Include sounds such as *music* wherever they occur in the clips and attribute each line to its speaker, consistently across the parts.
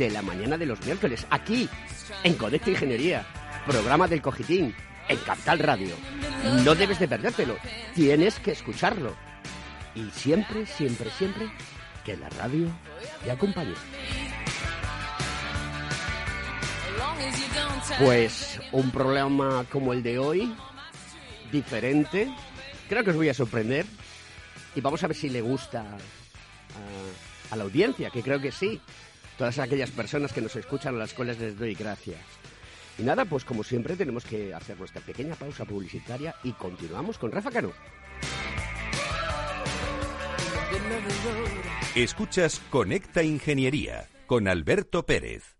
Speaker 1: de la mañana de los miércoles, aquí, en Conecta Ingeniería, programa del Cogitín, en Capital Radio. No debes de perdértelo, tienes que escucharlo. Y siempre, siempre, siempre, que la radio te acompañe. Pues un programa como el de hoy, diferente, creo que os voy a sorprender y vamos a ver si le gusta a, a la audiencia, que creo que sí. Todas aquellas personas que nos escuchan a las cuales les doy gracias. Y nada, pues como siempre tenemos que hacer nuestra pequeña pausa publicitaria y continuamos con Rafa Cano.
Speaker 2: Escuchas Conecta Ingeniería con Alberto Pérez.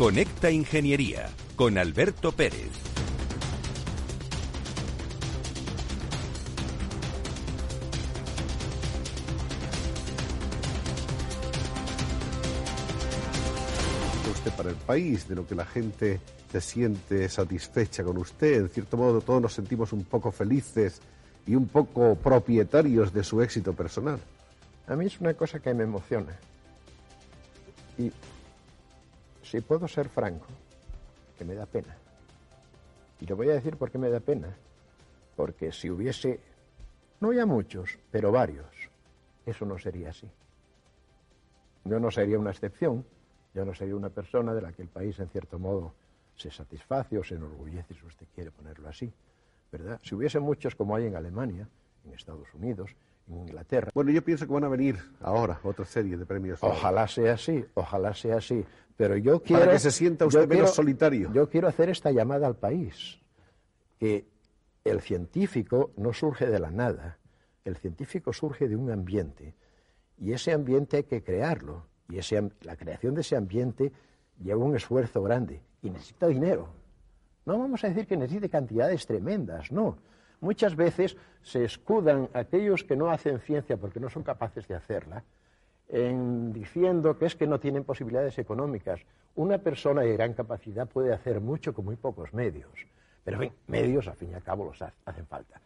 Speaker 2: Conecta Ingeniería con Alberto Pérez.
Speaker 3: usted para el país, de lo que la gente se siente satisfecha con usted. En cierto modo, todos nos sentimos un poco felices y un poco propietarios de su éxito personal.
Speaker 4: A mí es una cosa que me emociona. Y si puedo ser franco, que me da pena. Y lo voy a decir porque me da pena. Porque si hubiese, no ya muchos, pero varios, eso no sería así. Yo no sería una excepción, yo no sería una persona de la que el país, en cierto modo, se satisface o se enorgullece, si usted quiere ponerlo así, ¿verdad? Si hubiese muchos como hay en Alemania, en Estados Unidos, en Inglaterra.
Speaker 3: Bueno, yo pienso que van a venir ahora otra serie de premios.
Speaker 4: Ojalá sea así, ojalá sea así. Pero yo quiero.
Speaker 3: Para que se sienta usted menos
Speaker 4: quiero-
Speaker 3: solitario.
Speaker 4: Yo quiero hacer esta llamada al país. Que el científico no surge de la nada. El científico surge de un ambiente. Y ese ambiente hay que crearlo. Y ese, la creación de ese ambiente lleva un esfuerzo grande. Y necesita dinero. No vamos a decir que necesite cantidades tremendas, no. Muchas veces se escudan aquellos que no hacen ciencia porque no son capaces de hacerla en diciendo que es que no tienen posibilidades económicas. Una persona de gran capacidad puede hacer mucho con muy pocos medios. Pero, en fin, medios, al fin y al cabo, los ha- hacen falta.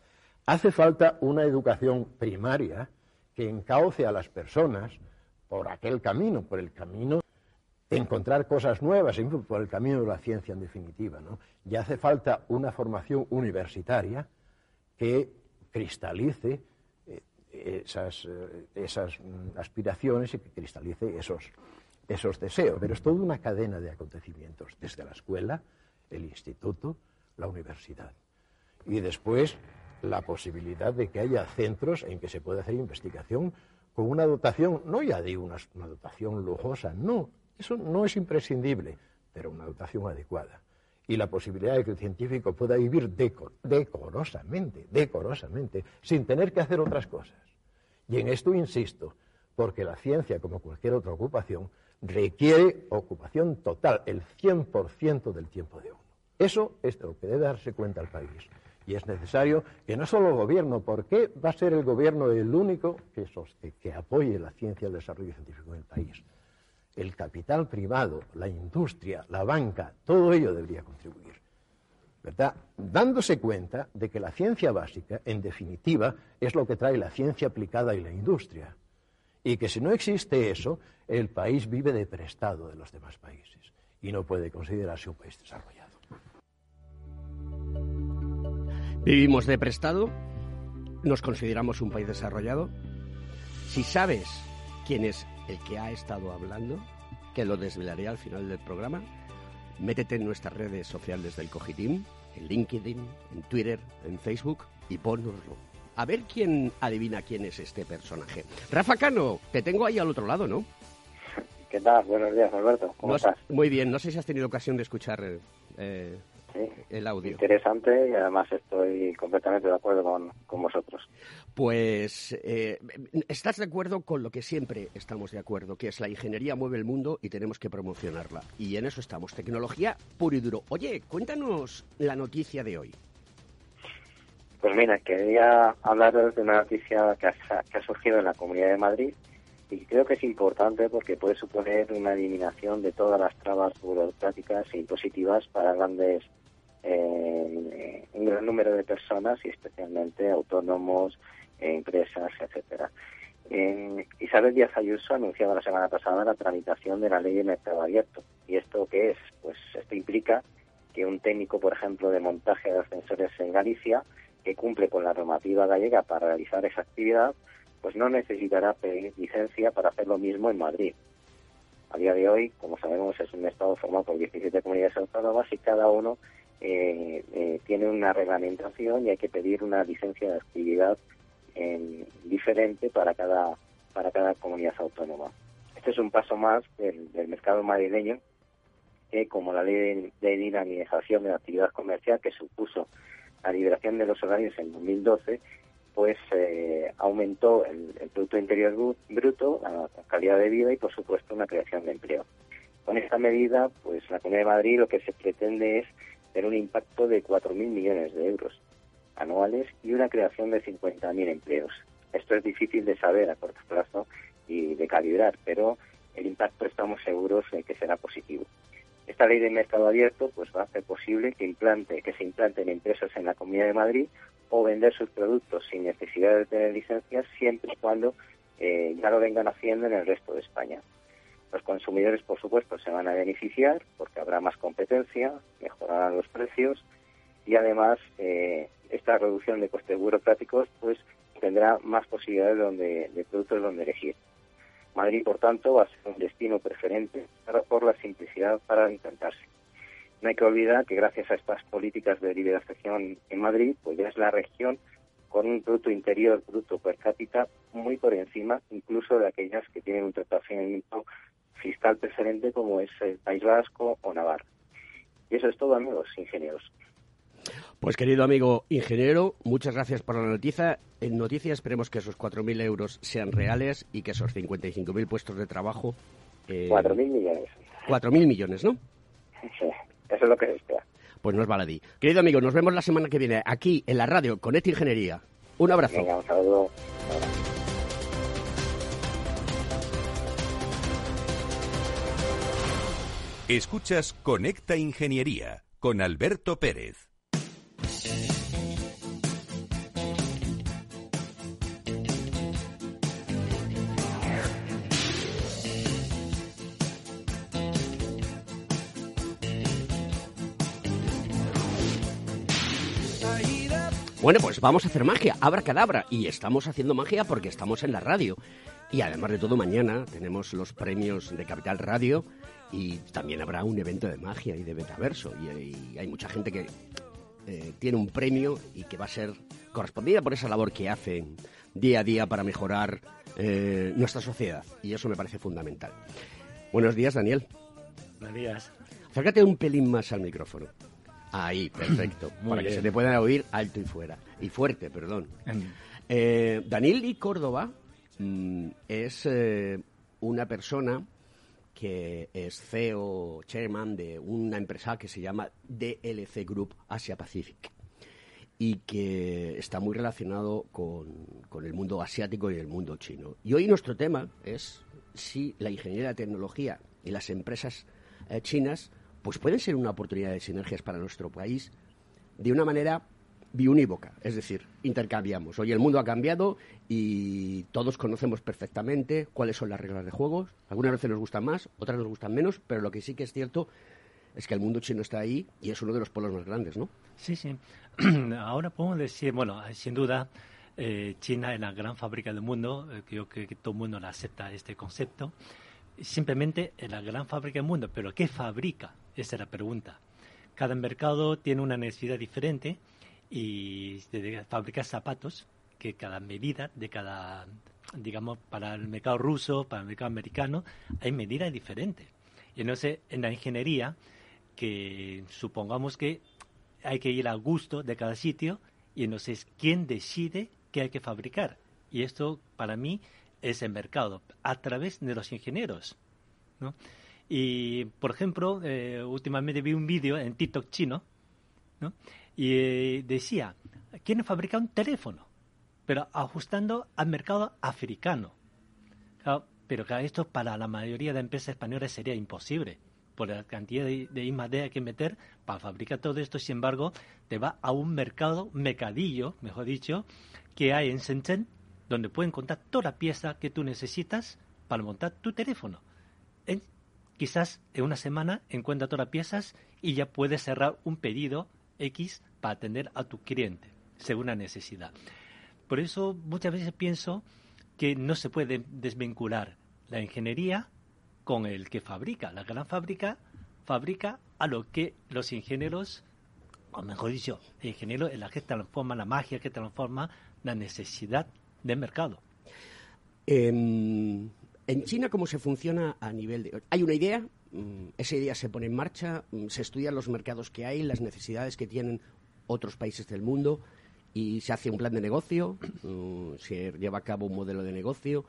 Speaker 4: Hace falta una educación primaria que encauce a las personas por aquel camino, por el camino de encontrar cosas nuevas, por el camino de la ciencia en definitiva. ¿no? Y hace falta una formación universitaria que cristalice esas, eh, esas mm, aspiraciones y que cristalice esos, esos deseos. Pero es toda una cadena de acontecimientos, desde la escuela, el instituto, la universidad. Y después la posibilidad de que haya centros en que se pueda hacer investigación con una dotación, no ya digo una, una dotación lujosa, no, eso no es imprescindible, pero una dotación adecuada. Y la posibilidad de que el científico pueda vivir decorosamente, decorosamente, sin tener que hacer otras cosas. Y en esto insisto, porque la ciencia, como cualquier otra ocupación, requiere ocupación total, el 100% del tiempo de uno. Eso es lo que debe darse cuenta el país. Y es necesario que no solo el gobierno, ¿por qué va a ser el gobierno el único que, que apoye la ciencia y el desarrollo científico en el país? El capital privado, la industria, la banca, todo ello debería contribuir. ¿Verdad? Dándose cuenta de que la ciencia básica, en definitiva, es lo que trae la ciencia aplicada y la industria. Y que si no existe eso, el país vive de prestado de los demás países y no puede considerarse un país desarrollado.
Speaker 1: Vivimos de prestado, nos consideramos un país desarrollado. Si sabes quién es el que ha estado hablando, que lo desvelaré al final del programa, métete en nuestras redes sociales del Cogitim, en LinkedIn, en Twitter, en Facebook y ponnoslo. A ver quién adivina quién es este personaje. Rafa Cano, te tengo ahí al otro lado, ¿no?
Speaker 5: ¿Qué tal? Buenos días, Alberto. ¿Cómo estás?
Speaker 1: Muy bien. No sé si has tenido ocasión de escuchar eh, el audio.
Speaker 5: Interesante y además estoy completamente de acuerdo con, vosotros.
Speaker 1: Pues eh, estás de acuerdo con lo que siempre estamos de acuerdo, que es la ingeniería mueve el mundo y tenemos que promocionarla. Y en eso estamos, tecnología puro y duro. Oye, cuéntanos la noticia de hoy.
Speaker 5: Pues mira, quería hablar de una noticia que ha, surgido en la Comunidad de Madrid y creo que es importante porque puede suponer una eliminación de todas las trabas burocráticas e impositivas para grandes eh, un gran número de personas y especialmente autónomos, empresas, etcétera. Eh, Isabel Díaz Ayuso ha anunciado la semana pasada la tramitación de la ley de mercado abierto. ¿Y esto qué es? Pues esto implica que un técnico, por ejemplo, de montaje de ascensores en Galicia, que cumple con la normativa gallega para realizar esa actividad, pues no necesitará pedir licencia para hacer lo mismo en Madrid. A día de hoy, como sabemos, es un Estado formado por 17 comunidades autónomas y cada uno eh, eh, tiene una reglamentación y hay que pedir una licencia de actividad diferente para cada, para cada comunidad autónoma. Este es un paso más del, mercado madrileño que, como la ley de, dinamización de la actividad comercial que supuso la liberación de los horarios en 2012, pues eh, aumentó el, Producto Interior Bruto, la calidad de vida y, por supuesto, una creación de empleo. Con esta medida, pues la Comunidad de Madrid lo que se pretende es tener un impacto de 4.000 millones de euros anuales y una creación de 50.000 empleos. Esto es difícil de saber a corto plazo y de calibrar, pero el impacto estamos seguros de que será positivo. Esta ley de mercado abierto pues va a hacer posible que implante que se implanten empresas en la Comunidad de Madrid o vender sus productos sin necesidad de tener licencias siempre y cuando eh, ya lo vengan haciendo en el resto de España. Los consumidores, por supuesto, se van a beneficiar porque habrá más competencia, mejorarán los precios y además eh, esta reducción de costes burocráticos pues tendrá más posibilidades donde, de productos donde elegir. Madrid, por tanto, va a ser un destino preferente por la simplicidad para intentarse. No hay que olvidar que gracias a estas políticas de liberación en Madrid, pues ya es la región con un Producto Interior Bruto per cápita muy por encima incluso de aquellas que tienen un tratamiento fiscal preferente como es el País Vasco o Navarra. Y eso es todo, amigos ingenieros.
Speaker 1: Pues querido amigo ingeniero, muchas gracias por la noticia. En noticias esperemos que esos 4.000 euros sean reales y que esos 55.000 puestos de trabajo...
Speaker 5: Eh, 4.000 millones.
Speaker 1: 4.000 millones, ¿no?
Speaker 5: Sí, eso es lo que se espera.
Speaker 1: Pues no es baladí. Querido amigo, nos vemos la semana que viene aquí en la radio con ET Ingeniería. Un abrazo.
Speaker 5: Venga, un saludo.
Speaker 2: Escuchas Conecta Ingeniería con Alberto Pérez.
Speaker 1: Bueno, pues vamos a hacer magia, abra cadabra. Y estamos haciendo magia porque estamos en la radio. Y además de todo, mañana tenemos los premios de Capital Radio y también habrá un evento de magia y de metaverso. Y, hay mucha gente que eh, tiene un premio y que va a ser correspondida por esa labor que hacen día a día para mejorar eh, nuestra sociedad. Y eso me parece fundamental. Buenos días, Daniel.
Speaker 6: Buenos días.
Speaker 1: Acércate un pelín más al micrófono. Ahí, *clears throat* perfecto. para que se te puedan oír alto y fuera. Y fuerte, perdón. Eh, Daniel Córdoba mm, es eh, una persona que es CEO, chairman de una empresa que se llama DLC Group Asia Pacific y que está muy relacionado con, con, el mundo asiático y el mundo chino. Y hoy nuestro tema es si la ingeniería de tecnología y las empresas eh, chinas pues pueden ser una oportunidad de sinergias para nuestro país de una manera biunívoca, es decir, intercambiamos. Hoy el mundo ha cambiado y todos conocemos perfectamente cuáles son las reglas de juego. Algunas veces nos gustan más, otras nos gustan menos, pero lo que sí que es cierto es que el mundo chino está ahí y es uno de los polos más grandes, ¿no?
Speaker 6: Sí, sí. *clears throat* Ahora podemos decir, bueno, sin duda, eh, China es la gran fábrica del mundo, eh, creo que, todo el mundo acepta este concepto. Simplemente es la gran fábrica del mundo, pero ¿qué fabrica? Esa es la pregunta. Cada mercado tiene una necesidad diferente y de fabricar zapatos que cada medida de cada, digamos, para el mercado ruso, para el mercado americano, hay medidas diferentes. Y entonces, en la ingeniería, que supongamos que hay que ir al gusto de cada sitio, y entonces, ¿quién decide qué hay que fabricar? Y esto, para mí, es el mercado, a través de los ingenieros, ¿no? Y, por ejemplo, eh, últimamente vi un vídeo en TikTok chino, ¿no? Y eh, decía, quieren fabricar un teléfono, pero ajustando al mercado africano. pero claro, esto para la mayoría de empresas españolas sería imposible, por la cantidad de, de que meter para fabricar todo esto, sin embargo, te va a un mercado, mercadillo, mejor dicho, que hay en Shenzhen, donde pueden contar toda la pieza que tú necesitas para montar tu teléfono. quizás en una semana encuentra todas las piezas y ya puedes cerrar un pedido X para atender a tu cliente, según la necesidad. Por eso muchas veces pienso que no se puede desvincular la ingeniería con el que fabrica. La gran fábrica fabrica a lo que los ingenieros, o mejor dicho, el ingeniero es la que transforma la magia, que transforma la necesidad del mercado.
Speaker 1: En, en China, ¿cómo se funciona a nivel de... Hay una idea, esa idea se pone en marcha, mm, se estudian los mercados que hay, las necesidades que tienen otros países del mundo y se hace un plan de negocio, mm, se lleva a cabo un modelo de negocio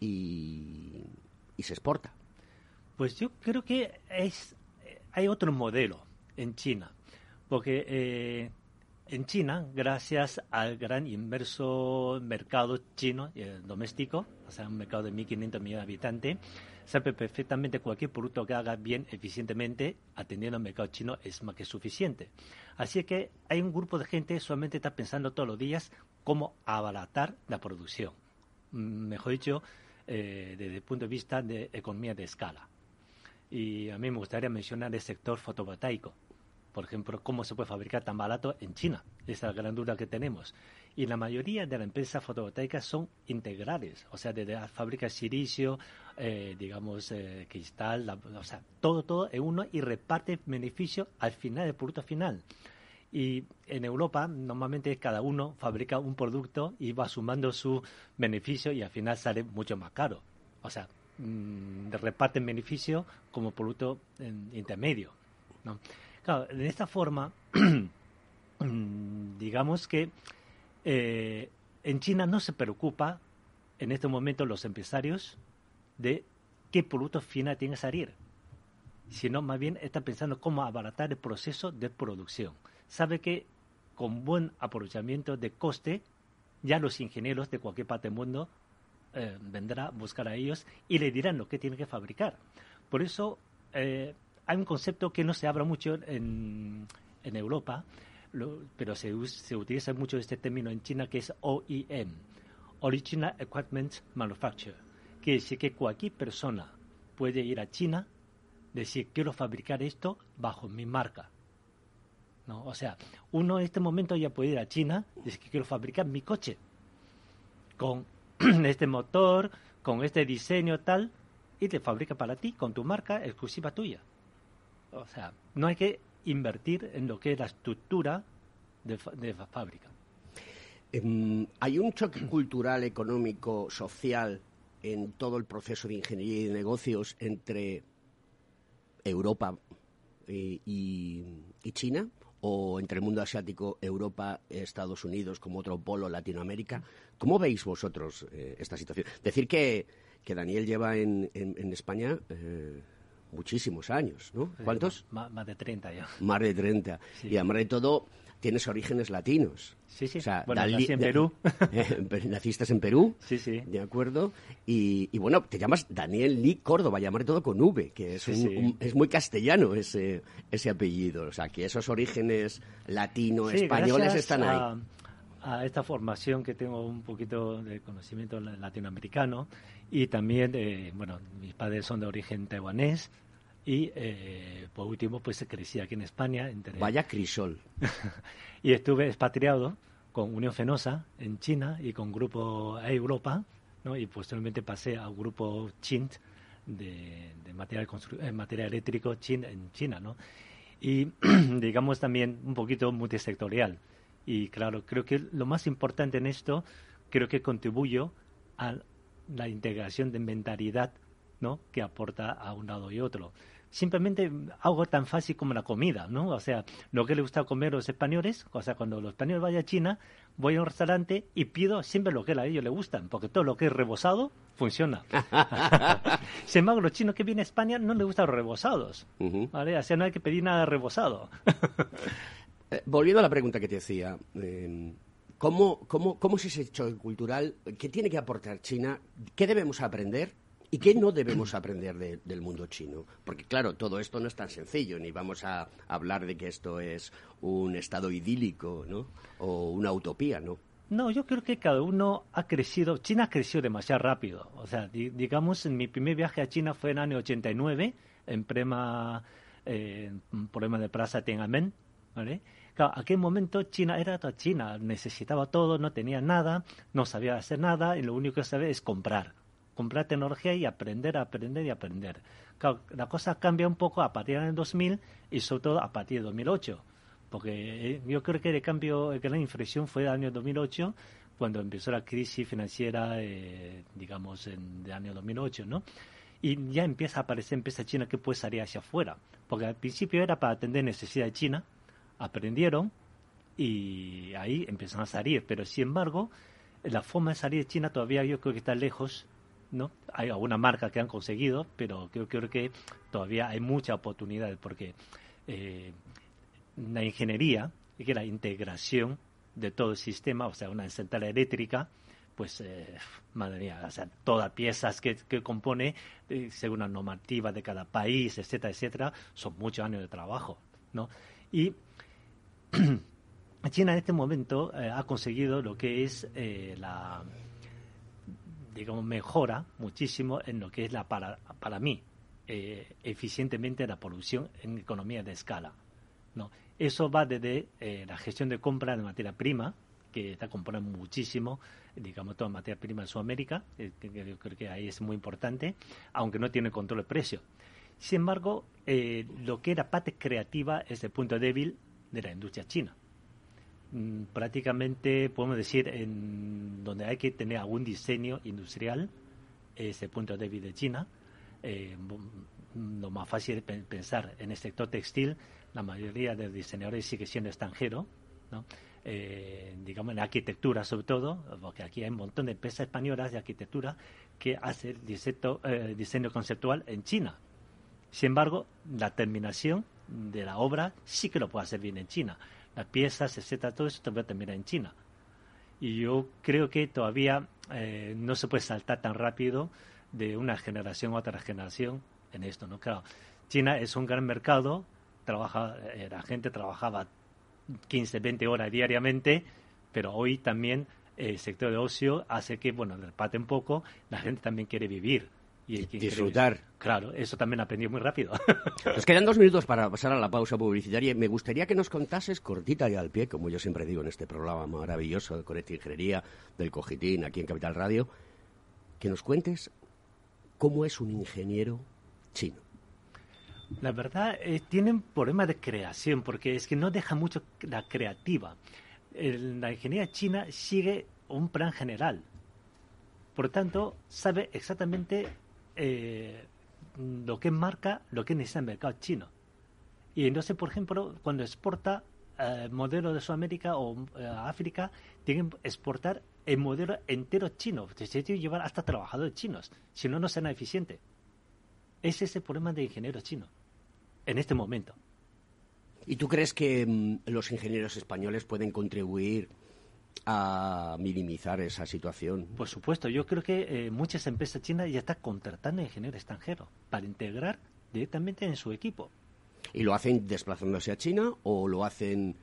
Speaker 1: y, se exporta.
Speaker 6: Pues yo creo que es, hay otro modelo en China, porque eh, en China, gracias al gran inmerso mercado chino eh, doméstico, o sea, un mercado de 1.500 millones de habitantes, sabe perfectamente cualquier producto que haga bien, eficientemente, atendiendo al mercado chino, es más que suficiente. Así que hay un grupo de gente que solamente está pensando todos los días cómo abaratar la producción. Mm, mejor dicho, eh, desde el punto de vista de economía de escala. Y a mí me gustaría mencionar el sector fotovoltaico. Por ejemplo, cómo se puede fabricar tan barato en China. Esa es la gran duda que tenemos. Y la mayoría de las empresas fotovoltaicas son integrales, o sea, desde la fábrica de silicio, eh, digamos, eh, cristal, o sea, todo, todo en uno y reparte beneficio al final, del producto final. Y en Europa, normalmente cada uno fabrica un producto y va sumando su beneficio y al final sale mucho más caro. O sea, mmm, reparten beneficio como producto intermedio. ¿no? De esta forma, *clears throat* mm, digamos que eh, en China no se preocupa en este momento los empresarios de qué producto final tiene que salir, sino más bien está pensando cómo abaratar el proceso de producción. Sabe que con buen aprovechamiento de coste, ya los ingenieros de cualquier parte del mundo eh, vendrá a buscar a ellos y le dirán lo que tiene que fabricar. Por eso eh, hay un concepto que no se habla mucho en Europa, pero se, se, utiliza mucho este término en China que es OEM, Original Equipment Manufacturer, que dice que cualquier persona puede ir a China, decir quiero fabricar esto bajo mi marca. ¿No? O sea, uno en este momento ya puede ir a China, decir quiero fabricar mi coche con *clears throat* este motor, con este diseño tal, y te fabrica para ti con tu marca exclusiva tuya. O sea, no hay que invertir en lo que es la estructura de, de fábrica.
Speaker 1: Em, ¿Hay un choque *clears throat* cultural, económico, social en todo el proceso de ingeniería y de negocios entre Europa y, China? o entre el mundo asiático, Europa, Estados Unidos, como otro polo, Latinoamérica. ¿Cómo veis vosotros eh, esta situación? Decir que, que Daniel lleva en, en, España eh, muchísimos años, ¿no? ¿Cuántos?
Speaker 6: más, de 30 ya.
Speaker 1: Más de 30. Y además de todo, tienes orígenes latinos.
Speaker 6: Sí, sí. bueno, nací *laughs* en Perú.
Speaker 1: naciste en Perú.
Speaker 6: Sí, sí.
Speaker 1: De acuerdo. Y, bueno, te llamas Daniel Lee Córdoba, llamar todo con V, que es, es muy castellano ese, ese apellido. O sea, que esos orígenes latino-españoles están ahí.
Speaker 6: A esta formación que tengo un poquito de conocimiento latinoamericano y también, eh, bueno, mis padres son de origen taiwanés, y eh, por último, pues crecí aquí en España.
Speaker 1: Vaya crisol. *laughs*
Speaker 6: y estuve expatriado con Unión Fenosa en China y con Grupo Europa, ¿no? y posteriormente pasé al Grupo Chint de, de material, eh, material eléctrico Chin, en China. ¿no? Y *clears throat* digamos también un poquito multisectorial. Y claro, creo que lo más importante en esto, creo que contribuyo a la integración de mentalidad ¿no? que aporta a un lado y otro simplemente algo tan fácil como la comida, ¿no? O sea, lo que le gusta comer a los españoles, o sea, cuando los españoles vayan a China, voy a un restaurante y pido siempre lo que a ellos les gustan, porque todo lo que es rebozado funciona. *laughs* Sin embargo, los chinos que vienen a España no les gustan los rebozados, ¿vale? O sea, no hay que pedir nada rebozado.
Speaker 1: Eh, volviendo a la pregunta que te decía, eh, ¿cómo, cómo, ¿cómo es ese choque cultural? ¿Qué tiene que aportar China? ¿Qué debemos aprender? ¿Y qué no debemos aprender del mundo chino? Porque claro, todo esto no es tan sencillo, ni vamos a hablar de que esto es un estado idílico, ¿no? O una utopía, ¿no?
Speaker 6: No, yo creo que cada uno ha crecido, China ha crecido demasiado rápido. O sea, digamos, en mi primer viaje a China fue en el año 89, en prema, eh, problema de Plaza Tiananmen, ¿vale? Claro, aquel momento China era toda China, necesitaba todo, no tenía nada, no sabía hacer nada, y lo único que sabía es comprar comprar tecnología y aprender, aprender y aprender. la cosa cambia un poco a partir del 2000 y sobre todo a partir de 2008, porque eh, yo creo que el cambio, la gran inflexión fue el año 2008, cuando empezó la crisis financiera, eh, digamos, en el año 2008, ¿no? Y ya empieza a aparecer, empieza China que puede salir hacia afuera, porque al principio era para atender necesidades de China, aprendieron y ahí empezaron a salir, pero sin embargo, la forma de salir de China todavía yo creo que está lejos ¿no? Hay alguna marca que han conseguido, pero creo, creo que todavía hay mucha oportunidad porque eh, la ingeniería que la integración de todo el sistema, o sea, una central eléctrica, pues, eh, madre mía, o sea, todas piezas que, que compone, eh, según la normativa de cada país, etcétera, etcétera, son muchos años de trabajo, ¿no? Y *clears throat* China en este momento ha conseguido lo que es la digamos, mejora muchísimo en lo que es la, para, para mí, eh, eficientemente la producción en economía de escala. ¿no? Eso va desde eh, la gestión de compra de materia prima, que está comprando muchísimo, digamos, toda materia prima en Sudamérica, eh, yo creo que ahí es muy importante, aunque no tiene control de precio. Sin embargo, lo que era parte creativa es el punto débil de la industria china. Mm, prácticamente podemos decir en donde hay que tener algún diseño industrial ese punto débil de China. Eh, lo más fácil es pensar en el sector textil. La mayoría de diseñadores sigue siendo extranjero ¿no? Eh, digamos en arquitectura sobre todo porque aquí hay un montón de empresas españolas de arquitectura que hacen diseño, eh, diseño conceptual en China. Sin embargo la terminación de la obra sí que lo puede hacer bien en China las piezas, etcétera, todo eso también termina en China. Y yo creo que todavía eh, no se puede saltar tan rápido de una generación a otra generación en esto, ¿no? Claro, China es un gran mercado, trabaja, eh, la gente trabajaba 15, 20 horas diariamente, pero hoy también el sector de ocio hace que, bueno, parte un poco, la gente también quiere vivir
Speaker 1: y disfrutar.
Speaker 6: Claro, eso también aprendió muy rápido. *laughs*
Speaker 1: Nos quedan dos minutos para pasar a la pausa publicitaria. Me gustaría que nos contases, cortita y al pie, como yo siempre digo en este programa maravilloso de Conecta Ingeniería del Cogitín, aquí en Capital Radio, que nos cuentes cómo es un ingeniero chino.
Speaker 6: La verdad, eh, tienen problemas de creación, porque es que no deja mucho la creativa. la ingeniería china sigue un plan general. Por tanto, sabe exactamente eh, lo que marca lo que necesita el mercado chino. Y entonces, por ejemplo, cuando exporta, eh, modelo de Sudamérica o eh, África tienen que exportar el modelo entero chino. Se tiene que llevar hasta trabajadores chinos, si no, no será eficiente. Ese es el problema de ingenieros chinos en este momento.
Speaker 1: ¿Y tú crees que mm, los ingenieros españoles pueden contribuir a minimizar esa situación?
Speaker 6: Por supuesto, yo creo que eh, muchas empresas chinas ya están contratando ingenieros extranjeros para integrar directamente en su equipo.
Speaker 1: ¿Y lo hacen desplazándose a China o lo hacen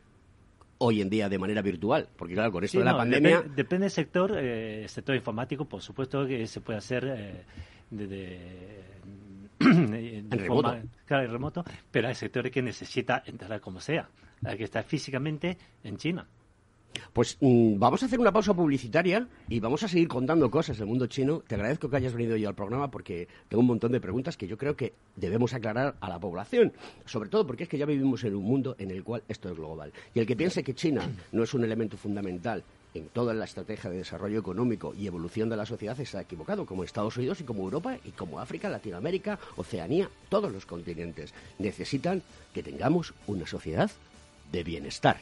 Speaker 1: hoy en día de manera virtual? Porque claro, con esto
Speaker 6: Sí,
Speaker 1: de la
Speaker 6: no,
Speaker 1: pandemia...
Speaker 6: Depende, depende del sector, eh, el sector informático, por supuesto que se puede hacer eh, de, de-
Speaker 1: remoto.
Speaker 6: claro, en remoto, pero hay sectores que necesita entrar como sea. Hay que estar físicamente en China.
Speaker 1: Pues mm, vamos a hacer una pausa publicitaria y vamos a seguir contando cosas del mundo chino. Te agradezco que hayas venido hoy al programa porque tengo un montón de preguntas que yo creo que debemos aclarar a la población. Sobre todo porque es que ya vivimos en un mundo en el cual esto es global. Y el que piense que China no es un elemento fundamental en toda la estrategia de desarrollo económico y evolución de la sociedad está equivocado, como Estados Unidos y como Europa y como África, Latinoamérica, Oceanía, todos los continentes necesitan que tengamos una sociedad de bienestar.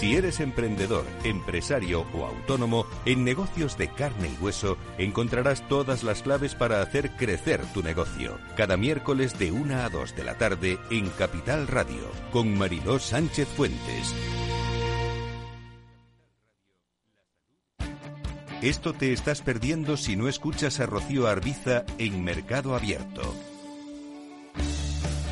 Speaker 2: Si eres emprendedor, empresario o autónomo, en negocios de carne y hueso encontrarás todas las claves para hacer crecer tu negocio. Cada miércoles de 1 a 2 de la tarde en Capital Radio, con Mariló Sánchez Fuentes. Esto te estás perdiendo si no escuchas a Rocío Arbiza en Mercado Abierto.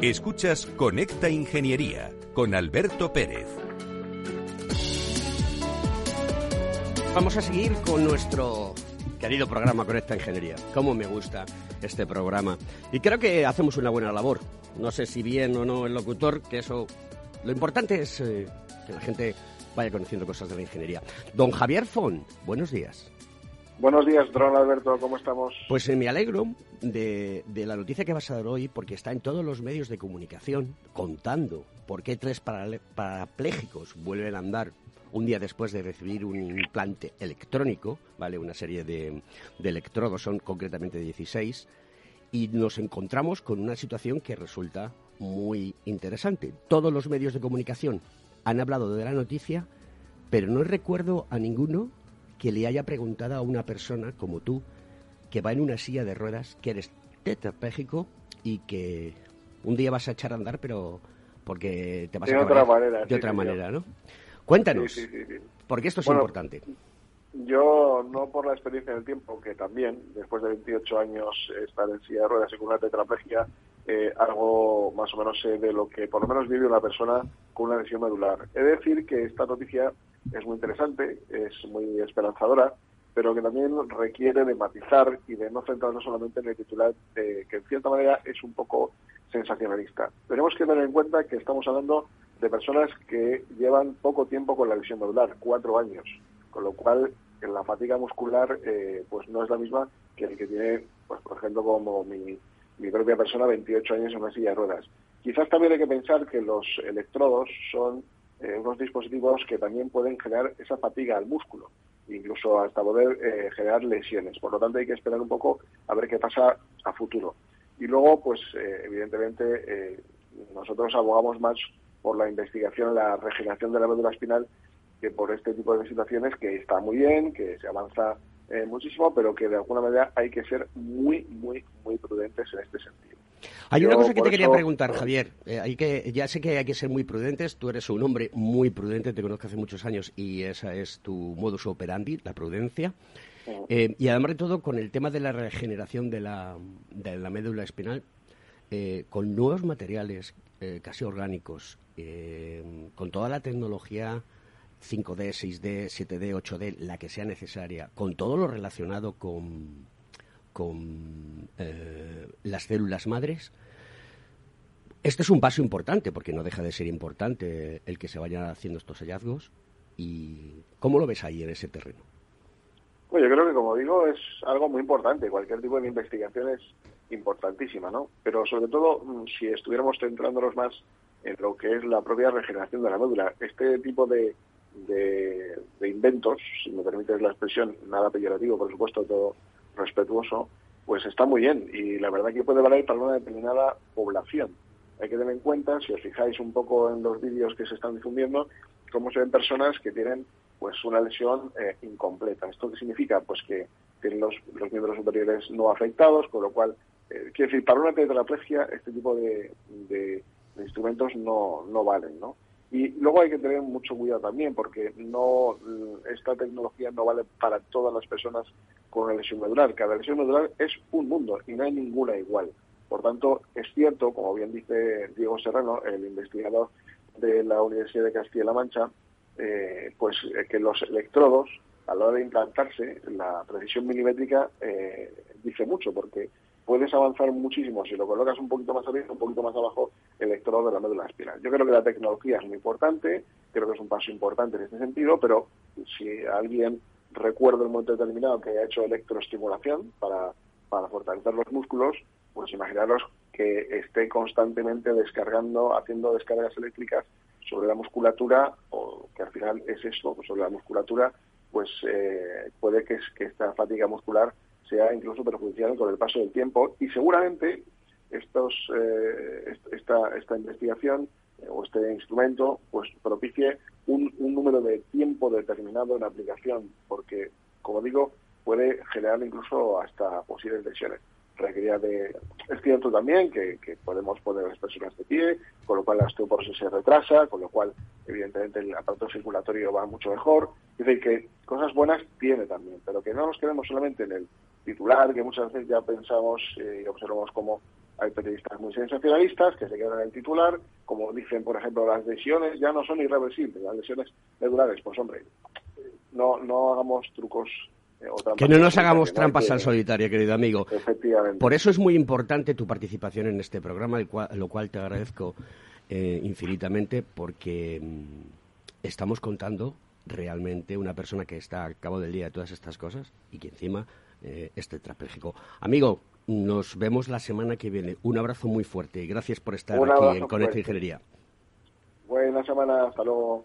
Speaker 2: Escuchas Conecta Ingeniería con Alberto Pérez.
Speaker 1: Vamos a seguir con nuestro querido programa Conecta Ingeniería. Cómo me gusta este programa. Y creo que hacemos una buena labor. No sé si bien o no el locutor, que eso... Lo importante es eh, que la gente vaya conociendo cosas de la ingeniería. Don Javier Font, buenos días.
Speaker 7: Buenos días, Don Alberto, ¿cómo estamos?
Speaker 1: Pues eh, me alegro de, de la noticia que vas a dar hoy porque está en todos los medios de comunicación contando por qué tres parapléjicos vuelven a andar un día después de recibir un implante electrónico, ¿vale? Una serie de, de electrodos, son concretamente 16, y nos encontramos con una situación que resulta muy interesante. Todos los medios de comunicación han hablado de la noticia, pero no recuerdo a ninguno que le haya preguntado a una persona como tú, que va en una silla de ruedas, que eres tetrapléjico y que un día vas a echar a andar, pero porque te vas
Speaker 7: de
Speaker 1: a
Speaker 7: otra manera,
Speaker 1: de
Speaker 7: sí,
Speaker 1: otra
Speaker 7: sí,
Speaker 1: manera, ¿no? Cuéntanos,
Speaker 7: Sí,
Speaker 1: porque esto es
Speaker 7: Bueno,
Speaker 1: importante.
Speaker 7: Yo, no por la experiencia del tiempo, que también, después de 28 años estar en silla de ruedas y con una tetraplegia, eh, algo más o menos sé de lo que por lo menos vive una persona con una lesión medular. He de decir que esta noticia es muy interesante, es muy esperanzadora, pero que también requiere de matizar y de no centrarnos solamente en el titular, eh, que en cierta manera es un poco sensacionalista. Tenemos que tener en cuenta que estamos hablando de personas que llevan poco tiempo con la lesión medular, cuatro años, con lo cual la fatiga muscular eh, pues no es la misma que el que tiene, pues por ejemplo, como mi, mi propia persona, 28 años en una silla de ruedas. Quizás también hay que pensar que los electrodos son eh, unos dispositivos que también pueden generar esa fatiga al músculo, incluso hasta poder eh, generar lesiones. Por lo tanto, hay que esperar un poco a ver qué pasa a futuro. Y luego, pues eh, evidentemente, eh, nosotros abogamos más por la investigación, la regeneración de la médula espinal, que por este tipo de situaciones que está muy bien, que se avanza eh, muchísimo, pero que de alguna manera hay que ser muy, muy, muy prudentes en este sentido.
Speaker 1: Hay una cosa que te quería preguntar, Javier. Eh, hay que, ya sé que hay que ser muy prudentes. Tú eres un hombre muy prudente, te conozco hace muchos años y esa es tu modus operandi, la prudencia. Eh, y además de todo, con el tema de la regeneración de la, de la médula espinal, eh, con nuevos materiales eh, casi orgánicos, con toda la tecnología 5D, 6D, 7D, 8D, la que sea necesaria, con todo lo relacionado con, con eh, las células madres, este es un paso importante, porque no deja de ser importante el que se vayan haciendo estos hallazgos. ¿Y cómo lo ves ahí en ese terreno?
Speaker 7: Pues yo creo que, como digo, es algo muy importante. Cualquier tipo de investigación es importantísima, ¿no? Pero sobre todo, mm, si estuviéramos centrándonos más en lo que es la propia regeneración de la médula, este tipo de, de, inventos, si me permites la expresión, nada peyorativo, por supuesto, todo respetuoso, pues está muy bien y la verdad que puede valer para una determinada población. Hay que tener en cuenta, si os fijáis un poco en los vídeos que se están difundiendo, cómo se ven personas que tienen pues una lesión eh, incompleta. ¿Esto qué significa? Pues que tienen los, los miembros superiores no afectados, con lo cual, eh, quiero decir, para una tetraplegia este tipo de, de- de instrumentos no, no valen, ¿no? Y luego hay que tener mucho cuidado también, porque no mm, esta tecnología no vale para todas las personas con lesión medular. Cada lesión medular es un mundo y no hay ninguna igual. Por tanto, es cierto, como bien dice Diego Serrano, el investigador de la Universidad de Castilla-La Mancha, eh, pues eh, que los electrodos, a la hora de implantarse, la precisión milimétrica eh, dice mucho, porque puedes avanzar muchísimo si lo colocas un poquito más arriba, un poquito más abajo, el electrodo de la médula espinal. Yo creo que la tecnología es muy importante, creo que es un paso importante en este sentido, pero si alguien recuerda un momento determinado que ha hecho electroestimulación para, para fortalecer los músculos, pues imaginaros que esté constantemente descargando, haciendo descargas eléctricas sobre la musculatura, o que al final es esto, pues sobre la musculatura, pues eh, puede que, que esta fatiga muscular sea incluso perjudicial con el paso del tiempo. Y seguramente estos, eh, est- esta, esta investigación eh, o este instrumento pues propicie un, un número de tiempo determinado en aplicación porque como digo puede generar incluso hasta posibles lesiones requería de es cierto también que, que podemos poner las personas de pie con lo cual la osteoporosis se retrasa con lo cual evidentemente el aparato circulatorio va mucho mejor. Es decir que cosas buenas tiene también pero que no nos quedemos solamente en el titular que muchas veces ya pensamos eh, y observamos como hay periodistas muy sensacionalistas que se quedan en el titular, como dicen, por ejemplo, las lesiones ya no son irreversibles, las lesiones medulares, pues hombre, no, no hagamos trucos
Speaker 1: Que no nos hagamos trampas
Speaker 7: Que-
Speaker 1: al solitario, querido amigo.
Speaker 7: Efectivamente.
Speaker 1: Por eso es muy importante tu participación en este programa, cual- lo cual te agradezco eh, infinitamente, porque mm, estamos contando realmente una persona que está al cabo del día de todas estas cosas y que encima eh, es tetrapléjico. Amigo, nos vemos la semana que viene. Un abrazo muy fuerte y gracias por estar
Speaker 7: Un
Speaker 1: aquí en Conecta. Ingeniería.
Speaker 7: Buena semana, hasta luego.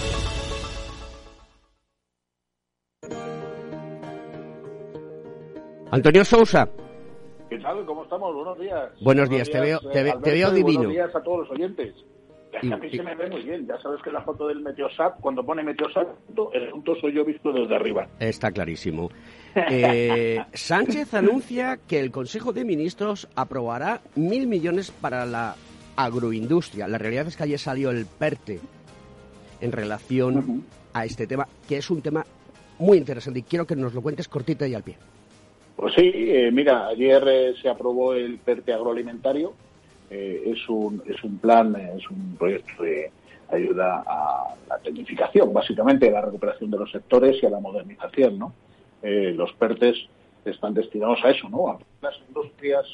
Speaker 1: Antonio Sousa.
Speaker 8: ¿Qué tal? ¿Cómo estamos? Buenos días.
Speaker 1: Buenos días, te veo, te,
Speaker 8: Alberto,
Speaker 1: te veo divino.
Speaker 8: Buenos días a todos los oyentes.
Speaker 1: Y-
Speaker 8: a mí
Speaker 1: y-
Speaker 8: se me ve muy bien. Ya sabes que la foto del Meteosat, cuando pone Meteosat, el punto soy yo visto desde arriba.
Speaker 1: Está clarísimo. Eh, *laughs* Sánchez anuncia que el Consejo de Ministros aprobará mil millones para la agroindustria. La realidad es que ayer salió el PERTE en relación a este tema, que es un tema muy interesante y quiero que nos lo cuentes cortito y al pie.
Speaker 8: Pues sí, eh, mira, ayer eh, se aprobó el PERTE agroalimentario. Eh, es, un, es un plan, eh, es un proyecto de ayuda a la tecnificación, básicamente, a la recuperación de los sectores y a la modernización, ¿no? Los PERTES están destinados a eso, ¿no? A poner las industrias,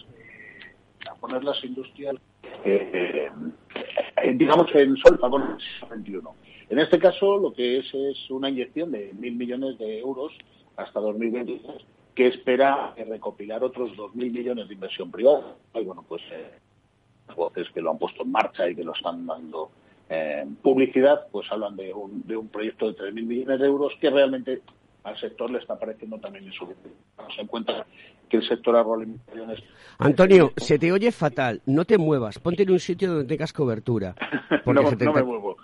Speaker 8: a poner las industrias, digamos, en solfa con el siglo XXI. En este caso, lo que es es una inyección de mil millones de euros hasta 2023 que espera recopilar otros 2.000 millones de inversión privada. Y bueno, pues eh, las voces que lo han puesto en marcha y que lo están dando eh, publicidad, pues hablan de un, de un proyecto de 3.000 millones de euros que realmente al sector le está pareciendo también insuficiente. Tenemos en cuenta que el sector agroalimentario es
Speaker 1: Antonio, se te oye fatal. No te muevas. Ponte en un sitio donde tengas cobertura. *laughs*
Speaker 8: no,
Speaker 1: se te
Speaker 8: me muevo,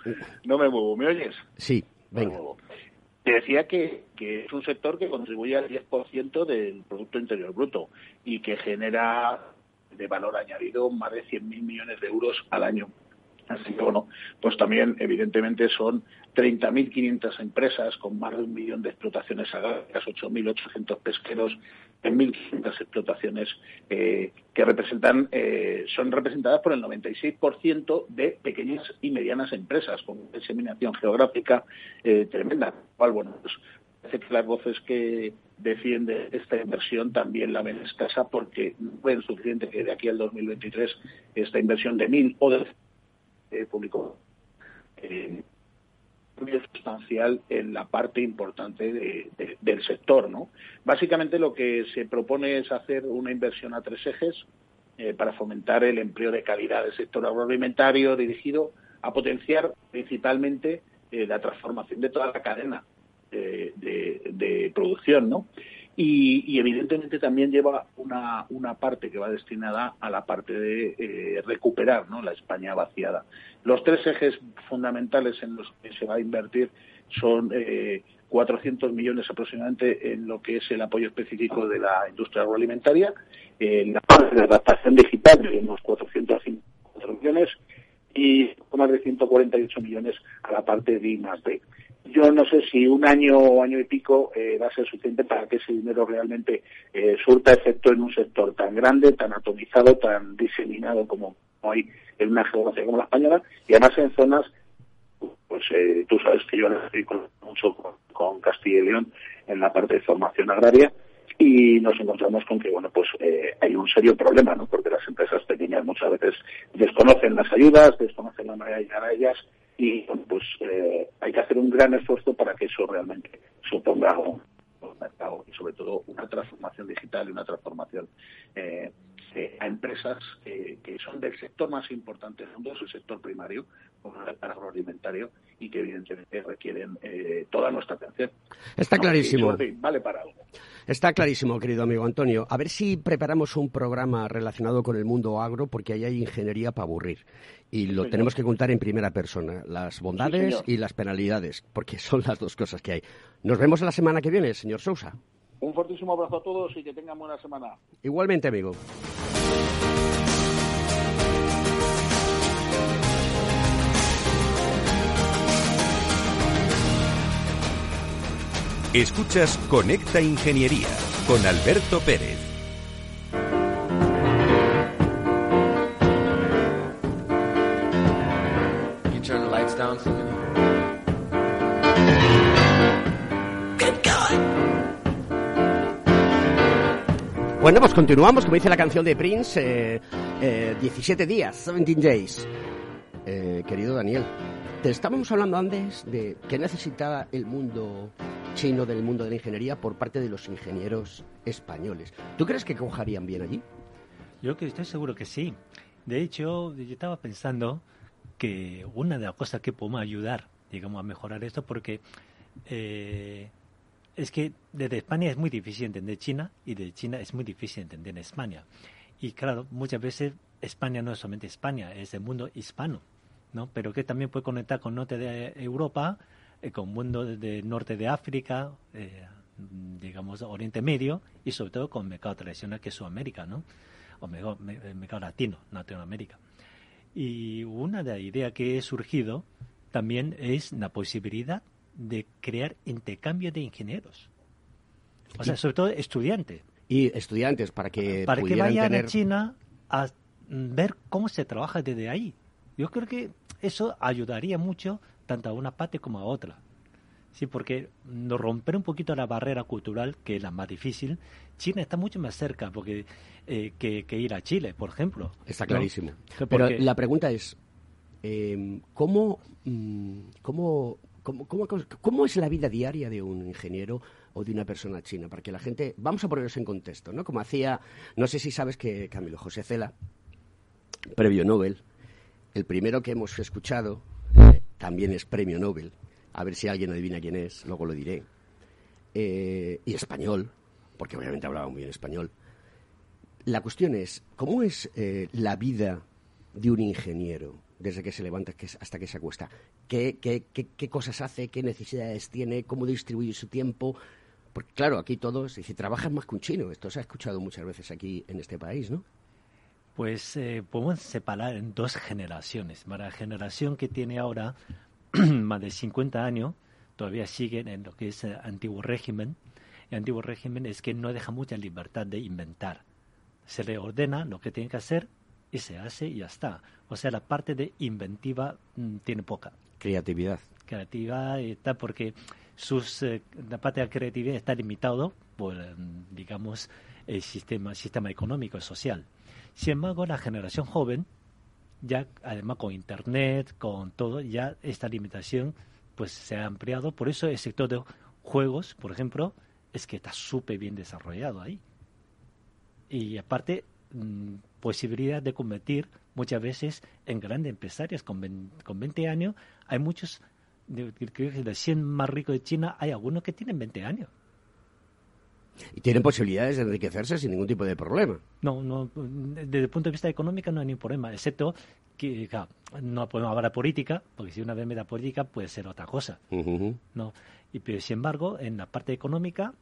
Speaker 8: no me muevo. ¿Me oyes?
Speaker 1: Sí, venga.
Speaker 8: Te decía que, que es un sector que contribuye al 10% del Producto Interior Bruto y que genera de valor añadido más de 100.000 millones de euros al año. Así que, bueno, pues también, evidentemente, son 30.500 empresas con más de un millón de explotaciones agrarias, 8.800 pesqueros, 1.500 explotaciones eh, que representan, eh, son representadas por el 96% de pequeñas y medianas empresas, con diseminación geográfica eh, tremenda. Bueno, pues parece que las voces que defienden esta inversión también la ven escasa porque no ven suficiente que de aquí al 2023 esta inversión de mil o de eh, público eh, sustancial en la parte importante de- de- del sector. ¿no? Básicamente lo que se propone es hacer una inversión a tres ejes eh, para fomentar el empleo de calidad del sector agroalimentario dirigido a potenciar principalmente eh, la transformación de toda la cadena de, de- de producción, ¿no? Y, evidentemente también lleva una, una parte que va destinada a la parte de eh, recuperar ¿no? la España vaciada. Los tres ejes fundamentales en los que se va a invertir son eh, 400 millones aproximadamente en lo que es el apoyo específico de la industria agroalimentaria, en la parte de adaptación digital de unos 454 millones y más de 148 millones a la parte de I más D. Yo no sé si un año o año y pico eh, va a ser suficiente para que ese dinero realmente eh, surta efecto en un sector tan grande, tan atomizado, tan diseminado como hoy en una geografía como la española. Y además en zonas, pues eh, tú sabes que yo estoy mucho con, con Castilla y León en la parte de formación agraria y nos encontramos con que bueno pues eh, hay un serio problema no porque las empresas pequeñas muchas veces desconocen las ayudas desconocen la manera de llegar a ellas y pues eh, hay que hacer un gran esfuerzo para que eso realmente suponga un, un mercado y sobre todo una transformación digital y una transformación eh, eh, a empresas que, son del sector más importante del mundo, es el sector primario, como el agroalimentario, y que evidentemente requieren eh, toda nuestra atención.
Speaker 1: Está clarísimo.
Speaker 8: Vale para algo.
Speaker 1: Está clarísimo, querido amigo Antonio. A ver si preparamos un programa relacionado con el mundo agro, porque ahí hay ingeniería para aburrir. Y lo tenemos que contar en primera persona, las bondades y las penalidades, porque son las dos cosas que hay. Nos vemos la semana que viene, señor Sousa.
Speaker 8: Un fortísimo abrazo a todos y que tengan buena semana.
Speaker 1: Igualmente, amigo.
Speaker 2: Escuchas Conecta Ingeniería con Alberto Pérez.
Speaker 9: Down to me.
Speaker 1: Bueno, pues continuamos, como dice la canción de Prince, eh, eh, 17 días, 17 days. Eh, querido Daniel, te estábamos hablando antes de qué necesitaba el mundo chino del mundo de la ingeniería por parte de los ingenieros españoles. ¿Tú crees que cojarían bien allí?
Speaker 6: Yo que estoy seguro que sí. De hecho, yo estaba pensando que una de las cosas que podemos ayudar, digamos, a mejorar esto, porque eh, es que desde España es muy difícil entender China y desde China es muy difícil entender España. Y claro, muchas veces España no es solamente España, es el mundo hispano, ¿no? Pero que también puede conectar con norte de Europa, eh, con mundo del norte de África, eh, digamos Oriente Medio y sobre todo con mercado tradicional que es Sudamérica, ¿no? O mejor, mercado latino, Latinoamérica. Y una de las ideas que he surgido también es la posibilidad de crear intercambio de ingenieros. O sea, sobre todo estudiantes.
Speaker 1: Y estudiantes para que
Speaker 6: para que vayan
Speaker 1: tener...
Speaker 6: a China a mm, ver cómo se trabaja desde ahí. Yo creo que eso ayudaría mucho tanto a una parte como a otra. Sí, porque nos romper un poquito la barrera cultural, que es la más difícil, China está mucho más cerca porque, eh, que, que ir a Chile, por ejemplo.
Speaker 1: Está
Speaker 6: ¿no?
Speaker 1: clarísimo. *laughs*
Speaker 6: Porque-
Speaker 1: Pero la pregunta es, eh, ¿cómo, cómo, cómo, cómo, cómo es la vida diaria de un ingeniero o de una persona china? Para que la gente, vamos a ponernos en contexto, ¿no? Como hacía, no sé si sabes que Camilo José Cela, premio Nobel, el primero que hemos escuchado, eh, también es premio Nobel, a ver si alguien adivina quién es, luego lo diré, Eh, y español, porque obviamente hablaba muy bien español. La cuestión es, ¿cómo es eh, la vida de un ingeniero desde que se levanta hasta que se acuesta? ¿Qué, cosas hace? ¿Qué necesidades tiene? ¿Cómo distribuye su tiempo? Porque claro, aquí todos, dice, trabajan más que un chino. Esto se ha escuchado muchas veces aquí en este país, ¿no?
Speaker 6: Pues eh, podemos separar en dos generaciones. Para la generación que tiene ahora *clears throat* más de 50 años, todavía siguen en lo que es el antiguo régimen. El antiguo régimen es que no deja mucha libertad de inventar. Se le ordena lo que tiene que hacer y se hace y ya está. O sea, la parte de inventiva mm, tiene poca.
Speaker 1: Creatividad.
Speaker 6: Creatividad está porque sus, eh, la parte de la creatividad está limitado por, eh, digamos, el sistema, sistema económico y social. Sin embargo, la generación joven, ya además con Internet, con todo, ya esta limitación pues se ha ampliado. Por eso el sector de juegos, por ejemplo, es que está súper bien desarrollado ahí. Y aparte, mm, posibilidad de convertir muchas veces en grandes empresarios con, ven- con 20 años. Hay muchos, creo que de 100 más ricos de China, hay algunos que tienen 20 años.
Speaker 1: Y tienen posibilidades de enriquecerse sin ningún tipo de problema.
Speaker 6: No, no, desde el punto de vista económico no hay ningún problema, excepto que claro, no podemos hablar de política, porque si una vez me da política puede ser otra cosa. No, y pero sin embargo, en la parte económica,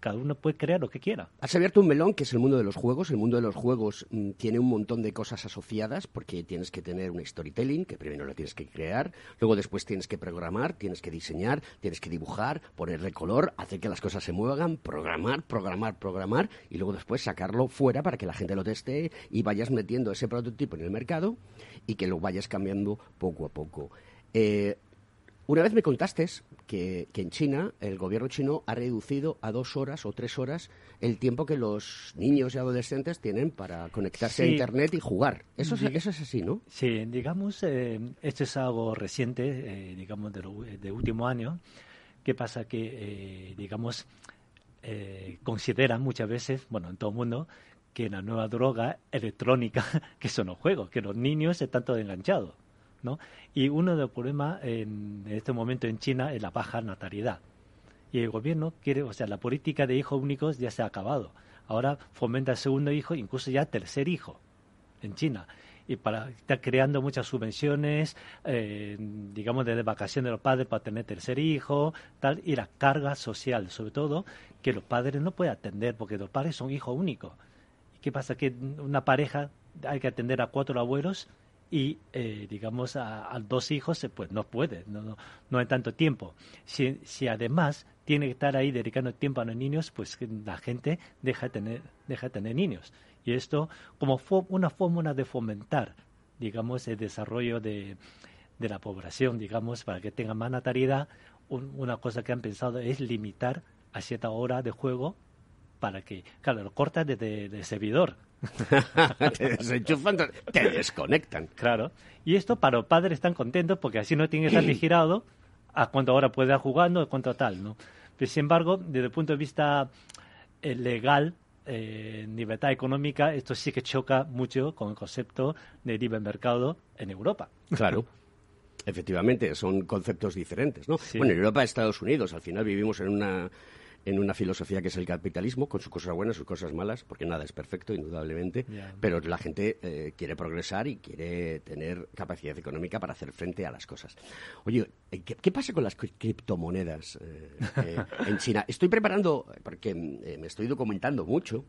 Speaker 6: cada uno puede crear lo que quiera.
Speaker 1: Has abierto un melón que es el mundo de los juegos. El mundo de los juegos mm, tiene un montón de cosas asociadas porque tienes que tener un storytelling, que primero lo tienes que crear, luego después tienes que programar, tienes que diseñar, tienes que dibujar, ponerle color, hacer que las cosas se muevan, programar, programar, programar y luego después sacarlo fuera para que la gente lo teste y vayas metiendo ese prototipo en el mercado y que lo vayas cambiando poco a poco. Eh, una vez me contaste que, que en China el gobierno chino ha reducido a dos horas o tres horas el tiempo que los niños y adolescentes tienen para conectarse a. Internet y jugar. Eso, es, eso es así, ¿no?
Speaker 6: Sí, digamos, eh, esto es algo reciente, eh, digamos, de, lo- de último año. ¿Qué pasa? Que, eh, digamos, eh, consideran muchas veces, bueno, en todo el mundo, que la nueva droga electrónica, *laughs* que son los juegos, que los niños están todos enganchados, ¿no? Y uno de los problemas en, en este momento en China es la baja natalidad. Y el gobierno quiere, o sea, la política de hijos únicos ya se ha acabado. Ahora fomenta el segundo hijo, incluso ya tercer hijo en China. Y para está creando muchas subvenciones, eh, digamos, de vacación de los padres para tener tercer hijo, tal, y la carga social, sobre todo, que los padres no pueden atender, porque los padres son hijos únicos. ¿Y qué pasa? Que una pareja hay que atender a cuatro abuelos y, eh, digamos, a, dos hijos, eh, pues no puede, no, no, no hay tanto tiempo. Si, si además tiene que estar ahí dedicando tiempo a los niños, pues la gente deja de tener, deja de tener niños. Y esto como una fórmula de fomentar, digamos, el desarrollo de, de la población, digamos, para que tenga más natalidad, una cosa que han pensado es limitar a cierta hora de juego para que, claro, lo cortas desde el servidor. *laughs*
Speaker 1: te desenchufan, te desconectan.
Speaker 6: Claro. Y esto para los padres están contentos porque así no tienen que estar *clears throat* vigilado a cuánto hora puede estar jugando, a cuánto tal, ¿no? Pero sin embargo, desde el punto de vista eh, legal, eh, libertad económica, esto sí que choca mucho con el concepto de libre mercado en Europa. *laughs*
Speaker 1: Claro. Efectivamente, son conceptos diferentes, ¿no? Bueno, en Europa, Estados Unidos, al final vivimos en una en una filosofía que es el capitalismo, con sus cosas buenas, sus cosas malas, porque nada es perfecto, indudablemente, pero la gente eh, quiere progresar y quiere tener capacidad económica para hacer frente a las cosas. Oye, eh, ¿qué, pasa con las criptomonedas eh, en China? Estoy preparando, porque me estoy documentando mucho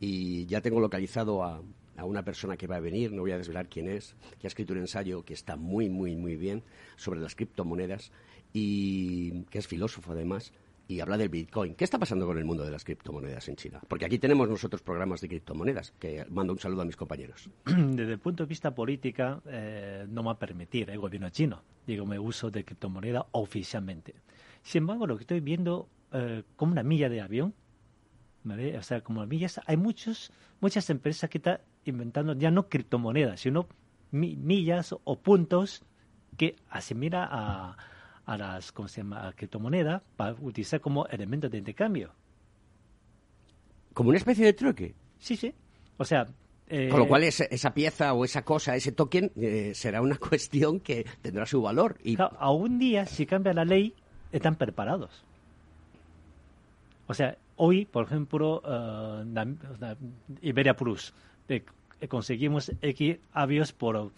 Speaker 1: y ya tengo localizado a, a una persona que va a venir, no voy a desvelar quién es, que ha escrito un ensayo que está muy, muy, muy bien sobre las criptomonedas y que es filósofo además y habla del Bitcoin. ¿Qué está pasando con el mundo de las criptomonedas en China? Porque aquí tenemos nosotros programas de criptomonedas, que mando un saludo a mis compañeros. *clears throat*
Speaker 6: Desde el punto de vista política, eh, no va a permitir el gobierno chino, digo, me uso de criptomoneda oficialmente. Sin embargo, lo que estoy viendo eh, como una milla de avión, ¿vale? O sea, como millas, hay muchos, muchas empresas que están inventando ya no criptomonedas, sino millas o puntos que asimila a a las ¿cómo se llama? criptomonedas para utilizar como elemento de intercambio.
Speaker 1: ¿Como una especie de truque?
Speaker 6: Sí, sí. O sea...
Speaker 1: Eh, Con lo cual esa, pieza o esa cosa, ese token, eh, será una *laughs* cuestión que tendrá su valor. Y...
Speaker 6: a un día, si cambia la ley, están preparados. O sea, hoy, por ejemplo, uh, Iberia Plus, conseguimos X avios por,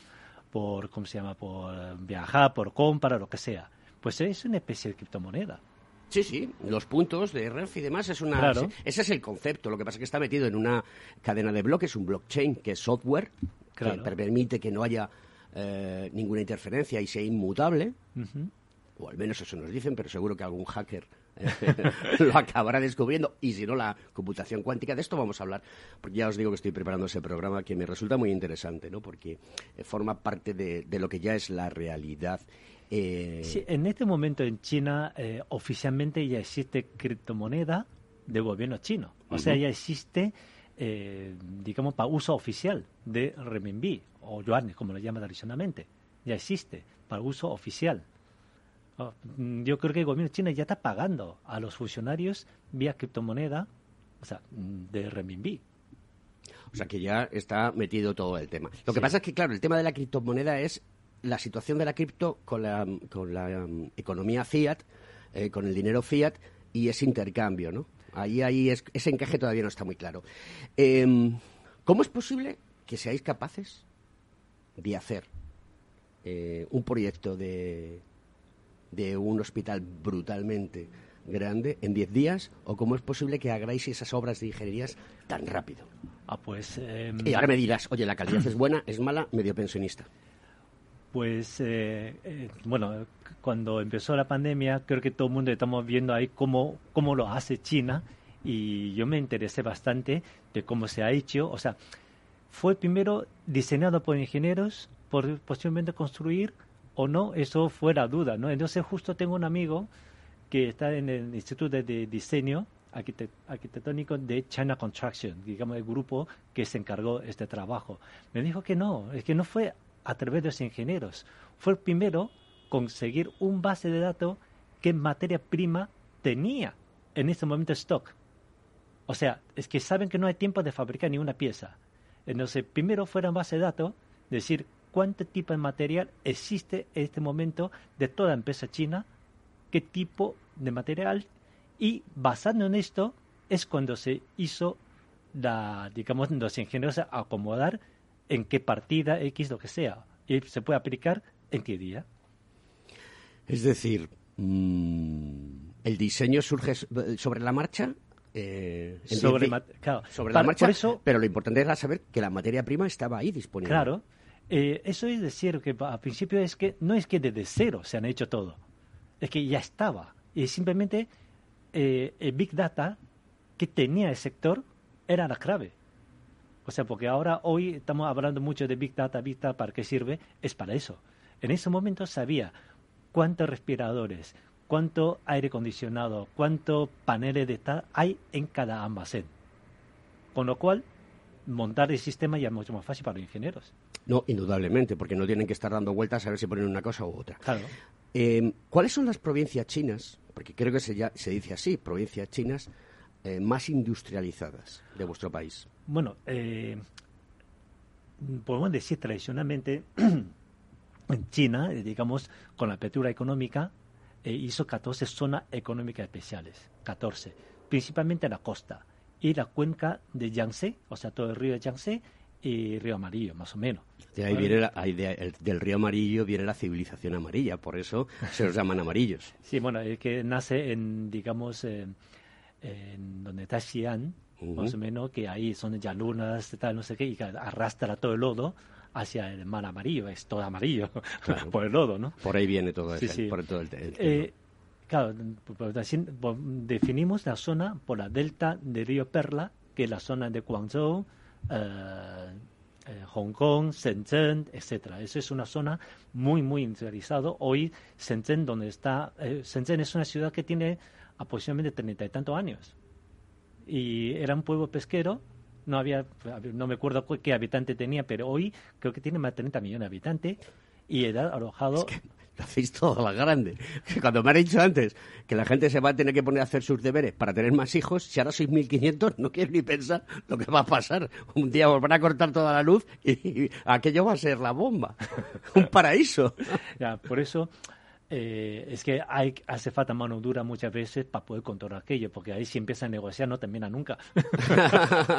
Speaker 6: por, ¿cómo se llama? Por viajar, por compra, lo que sea pues es una especie de criptomoneda.
Speaker 1: Sí, sí, los puntos de REF y demás es una... Ese es el concepto, lo que pasa es que está metido en una cadena de bloques, un blockchain, que es software, que permite que no haya eh, ninguna interferencia y sea inmutable, o al menos eso nos dicen, pero seguro que algún hacker eh, *laughs* lo acabará descubriendo, y si no, la computación cuántica, de esto vamos a hablar, porque ya os digo que estoy preparando ese programa que me resulta muy interesante, ¿no? porque eh, forma parte de, de lo que ya es la realidad
Speaker 6: eh, sí, en este momento en China eh, oficialmente ya existe criptomoneda de gobierno chino. O sea, ya existe, eh, digamos, para uso oficial de renminbi o yuan, como lo llaman tradicionalmente. Ya existe para uso oficial. Oh, mm, yo creo que el gobierno chino ya está pagando a los funcionarios vía criptomoneda, o sea, mm, de renminbi.
Speaker 1: O sea que ya está metido todo el tema. Lo que pasa es que, claro, el tema de la criptomoneda es la situación de la cripto con la, con la um, economía fiat, eh, con el dinero fiat y ese intercambio, ¿no? Ahí, ahí es, ese encaje todavía no está muy claro. Em, ¿Cómo es posible que seáis capaces de hacer eh, un proyecto de, de un hospital brutalmente grande en 10 días o cómo es posible que hagáis esas obras de ingenierías tan rápido?
Speaker 6: Ah, pues... Em,
Speaker 1: y ahora me dirás, oye, la calidad es buena, es mala, medio pensionista.
Speaker 6: Pues eh, eh, bueno, cuando empezó la pandemia, creo que todo el mundo estamos viendo ahí cómo, cómo lo hace China y yo me interesé bastante de cómo se ha hecho. O sea, fue primero diseñado por ingenieros, por posiblemente construir o no, eso fue la duda, ¿no? Entonces justo tengo un amigo que está en el Instituto de Diseño Arquitectónico de China Construction, digamos el grupo que se encargó este trabajo. Me dijo que no, es que no fue a través de los ingenieros. Fue el primero conseguir un base de datos que materia prima tenía en ese momento stock. O sea, es que saben que no hay tiempo de fabricar ni una pieza. Entonces, primero fuera en base de datos, decir cuánto tipo de material existe en este momento de toda empresa china, qué tipo de material, y basando en esto es cuando se hizo la, digamos, los ingenieros acomodar en qué partida X, lo que sea. Y se puede aplicar en qué día.
Speaker 1: Es decir, mm, el diseño surge sobre la marcha.
Speaker 6: Eh, sobre,
Speaker 1: sobre la marcha, pero lo importante era saber que la materia prima estaba ahí disponible.
Speaker 6: Claro, eh, eso es decir que al principio es que no es que desde cero se han hecho todo, es que ya estaba. Y simplemente eh, el Big Data que tenía el sector era la clave. O sea, porque ahora hoy estamos hablando mucho de Big Data, Big Data, ¿para qué sirve? Es para eso. En ese momento sabía cuántos respiradores, cuánto aire acondicionado, cuántos paneles de tal hay en cada almacén. Con lo cual, montar el sistema ya es mucho más fácil para los ingenieros.
Speaker 1: No, indudablemente, porque no tienen que estar dando vueltas a ver si ponen una cosa u otra.
Speaker 6: Claro.
Speaker 1: Eh, ¿Cuáles son las provincias chinas, porque creo que se, ya, se dice así, provincias chinas eh, más industrializadas de vuestro país?
Speaker 6: Bueno, eh, podemos decir tradicionalmente, *clears throat* en China, eh, digamos, con la apertura económica, eh, hizo 14 zonas económicas especiales, 14, principalmente en la costa y la cuenca de Yangtze, o sea, todo el río de Yangtze y Río Amarillo, más o menos.
Speaker 1: De ahí viene la- ahí de- el- del río amarillo viene la civilización amarilla, por eso se los llaman amarillos.
Speaker 6: Sí, bueno, es que nace en, digamos, eh, en donde está Xi'an, más o menos, que ahí son llanuras, tal, no sé qué, y que arrastra todo el lodo hacia el mar amarillo, es todo amarillo *laughs*
Speaker 1: Claro.
Speaker 6: por el lodo, ¿no?
Speaker 1: Por ahí viene todo,
Speaker 6: Sí,
Speaker 1: ese-
Speaker 6: sí.
Speaker 1: por todo el, el.
Speaker 6: Eh, claro, definimos la zona por la delta del río Perla, que es la zona de Guangzhou, eh, eh, Hong Kong, Shenzhen, etcétera. Eso es una zona muy, muy industrializada. Hoy, Shenzhen, donde está, eh, Shenzhen es una ciudad que tiene aproximadamente treinta y tantos años. Y era un pueblo pesquero, no había, no me acuerdo cu- qué habitante tenía, pero hoy creo que tiene más de 30 millones de habitantes y era alojado *laughs*
Speaker 1: Lo hacéis todo a la grande. Que Cuando me has dicho antes que la gente se va a tener que poner a hacer sus deberes para tener más hijos, si ahora sois 1.500, no quiero ni pensar lo que va a pasar. Un día van a cortar toda la luz y, aquello va a ser la bomba. *laughs* Un paraíso.
Speaker 6: Ya, por eso eh, es que hay, hace falta mano dura muchas veces para poder controlar aquello, porque ahí si empieza a negociar no termina nunca. *laughs*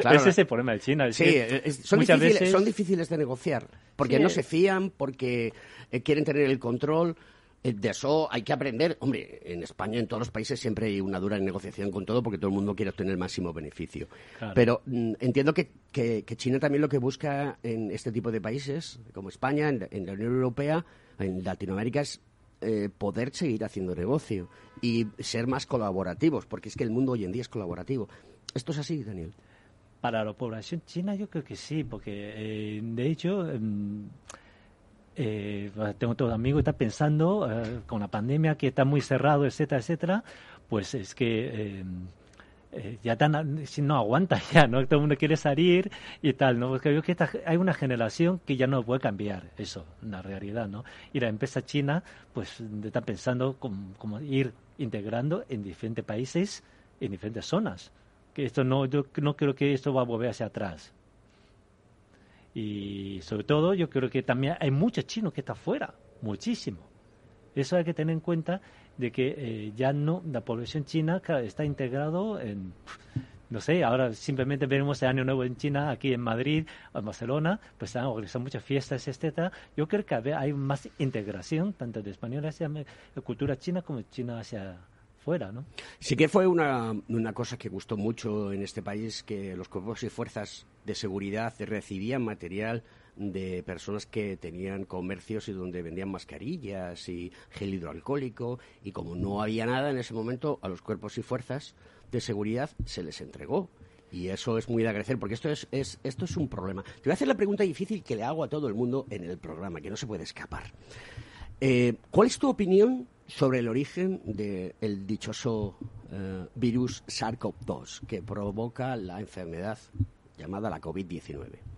Speaker 1: Claro.
Speaker 6: Ese es el problema de China. es
Speaker 1: Sí,
Speaker 6: que
Speaker 1: es- son,
Speaker 6: muchas
Speaker 1: difíciles,
Speaker 6: veces
Speaker 1: son difíciles de negociar, porque
Speaker 6: Sí.
Speaker 1: no se fían, porque eh, quieren tener el control. Eh, De eso hay que aprender. Hombre, en España, en todos los países, siempre hay una dura negociación con todo porque todo el mundo quiere obtener el máximo beneficio.
Speaker 6: Claro.
Speaker 1: Pero mm, entiendo que, que- que China también lo que busca en este tipo de países, como España, en la Unión Europea, en Latinoamérica, es eh, poder seguir haciendo negocio y ser más colaborativos, porque es que el mundo hoy en día es colaborativo. ¿Esto es así, Daniel?
Speaker 6: para la población china yo creo que sí, porque eh, de hecho em, eh, tengo todos amigos que están pensando con la pandemia que está muy cerrado, etcétera, etcétera, pues es que em, eh, ya tan, no aguanta *laughs* ya, ¿no? Todo el mundo quiere salir y tal, ¿no? Porque yo creo que esta- hay una generación que ya no puede cambiar eso, una realidad, ¿no? Y la empresa china, pues, está pensando cómo ir integrando en diferentes países, en diferentes zonas. Que esto no, yo no creo que esto va a volver hacia atrás. Y sobre todo, yo creo que también hay muchos chinos que están fuera, muchísimo. Eso hay que tener en cuenta de que eh, ya no, la población china está integrado en, no sé, ahora simplemente veremos el Año Nuevo en China, aquí en Madrid, en Barcelona, pues están organizando muchas fiestas, etcétera. Yo creo que hay más integración, tanto de español hacia la cultura china como China hacia fuera, ¿no?
Speaker 1: Sí que fue una, una cosa que gustó mucho en este país, que los cuerpos y fuerzas de seguridad recibían material de personas que tenían comercios y donde vendían mascarillas y gel hidroalcohólico y como no había nada en ese momento a los cuerpos y fuerzas de seguridad se les entregó y eso es muy de agradecer porque esto es, es esto es un problema. Te voy a hacer la pregunta difícil que le hago a todo el mundo en el programa que no se puede escapar. Eh, ¿Cuál es tu opinión sobre el origen del dichoso eh, virus SARS-CoV-2 que provoca la enfermedad llamada la COVID-19?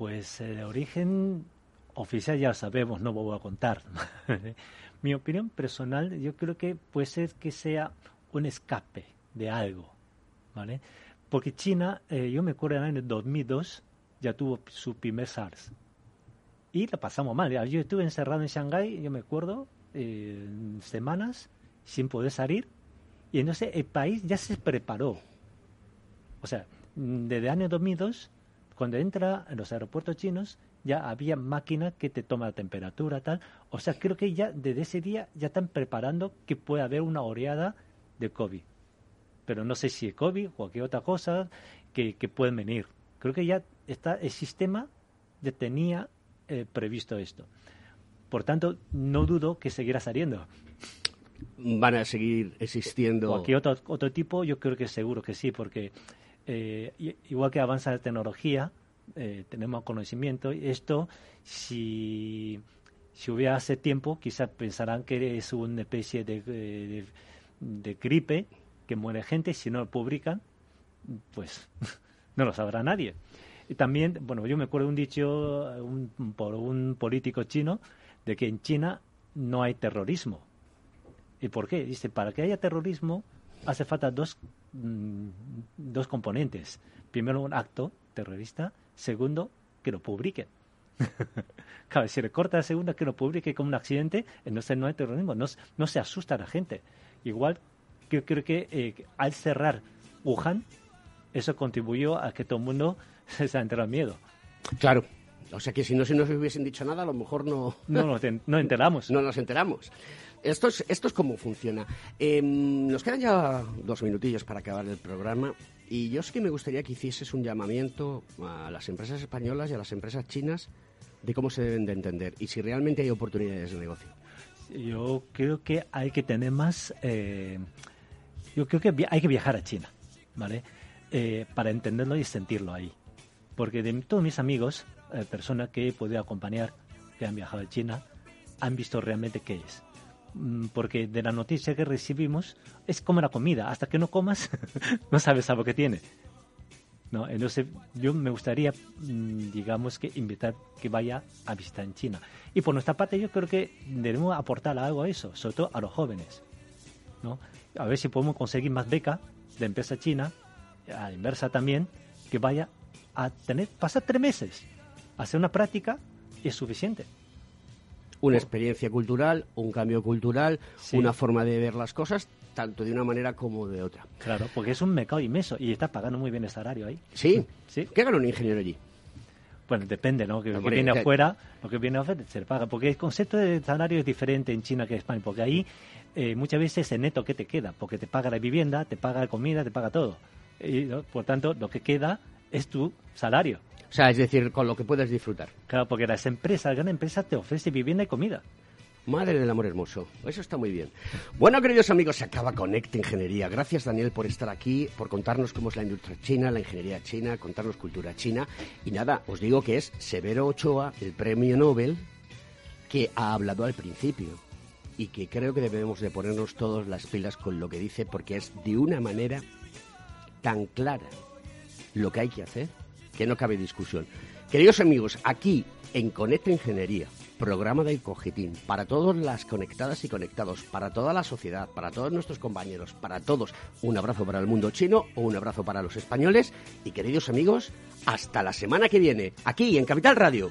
Speaker 6: Pues el origen oficial ya lo sabemos, no voy a contar. Mi opinión personal, yo creo que puede ser que sea un escape de algo, ¿vale? Porque China, eh, yo me acuerdo en el año 2002, ya tuvo su primer SARS. Y la pasamos mal. Yo estuve encerrado en Shanghái, yo me acuerdo, eh, semanas sin poder salir. Y entonces el país ya se preparó. O sea, desde el año 2002, cuando entra en los aeropuertos chinos, ya había máquinas que te toman la temperatura, tal. O sea, creo que ya desde ese día ya están preparando que puede haber una oleada de COVID. Pero no sé si es COVID o cualquier otra cosa que, que pueden venir. Creo que ya está el sistema ya tenía eh, previsto esto. Por tanto, no dudo que seguirá saliendo.
Speaker 1: Van a seguir existiendo.
Speaker 6: Cualquier otro, otro tipo, yo creo que seguro que sí, porque eh, igual que avanza la tecnología, eh, tenemos conocimiento. Esto, si, si hubiera hace tiempo, quizás pensarán que es una especie de, de, de gripe que muere gente. Si no lo publican, pues *laughs* no lo sabrá nadie. Y también, bueno, yo me acuerdo un dicho un, por un político chino de que en China no hay terrorismo. ¿Y por qué? Dice, para que haya terrorismo hace falta dos, mm, dos componentes. Primero, un acto terrorista. Segundo, que lo publiquen. *laughs* claro, si le corta la segunda, que lo publique como un accidente, entonces no hay terrorismo. No, no se asusta a la gente. Igual, yo creo que eh, al cerrar Wuhan, eso contribuyó a que todo el mundo *laughs* se enterado miedo.
Speaker 1: Claro. O sea que si no se nos hubiesen dicho nada, a lo mejor no...
Speaker 6: No nos no enteramos.
Speaker 1: no nos enteramos. *laughs* Esto es, esto es cómo funciona. Em, nos quedan ya dos minutillos para acabar el programa y yo sí que me gustaría que hicieses un llamamiento a las empresas españolas y a las empresas chinas de cómo se deben de entender y si realmente hay oportunidades de negocio.
Speaker 6: Yo creo que hay que tener más... Eh, yo creo que hay que viajar a China, ¿vale? Eh, para entenderlo y sentirlo ahí. Porque de todos mis amigos, eh, personas que he podido acompañar, que han viajado a China, han visto realmente qué es. Mm, porque de la noticia que recibimos es como la comida, hasta que no comas *laughs* no sabes algo que tiene. ¿no? Entonces yo me gustaría, mm, digamos, que invitar que vaya a visitar en China. Y por nuestra parte yo creo que debemos aportar algo a eso, sobre todo a los jóvenes. ¿no? A ver si podemos conseguir más becas de empresa china, a la inversa también, que vaya a tener, pasar tres meses, hacer una práctica es suficiente
Speaker 1: una experiencia cultural, un cambio cultural, una forma de ver las cosas, tanto de una manera como de otra.
Speaker 6: Claro, porque es un mercado inmenso y está pagando muy bien el salario ahí.
Speaker 1: Sí, sí. ¿Qué gana un ingeniero allí?
Speaker 6: Bueno, depende, ¿no? Que, lo que viene afuera, lo que viene afuera se le paga. Porque el concepto de salario es diferente en China que en España, porque ahí eh, muchas veces el neto que te queda, porque te paga la vivienda, te paga la comida, te paga todo. Y, por tanto, lo que queda es tu salario.
Speaker 1: O sea, es decir, con lo que puedes disfrutar.
Speaker 6: Claro, porque las empresas, gran empresa te ofrece vivienda y comida.
Speaker 1: Madre del amor hermoso. Eso está muy bien. Bueno, queridos amigos, se acaba Conecta Ingeniería. Gracias, Daniel, por estar aquí, por contarnos cómo es la industria china, la ingeniería china, contarnos cultura china. Y nada, os digo que es Severo Ochoa, el premio Nobel, que ha hablado al principio. Y que creo que debemos de ponernos todos las pilas con lo que dice, porque es de una manera tan clara lo que hay que hacer que no cabe discusión. Queridos amigos, aquí en Conecta Ingeniería, programa del Cogitín, para todas las conectadas y conectados, para toda la sociedad, para todos nuestros compañeros, para todos, un abrazo para el mundo chino o un abrazo para los españoles y queridos amigos, hasta la semana que viene, aquí en Capital Radio.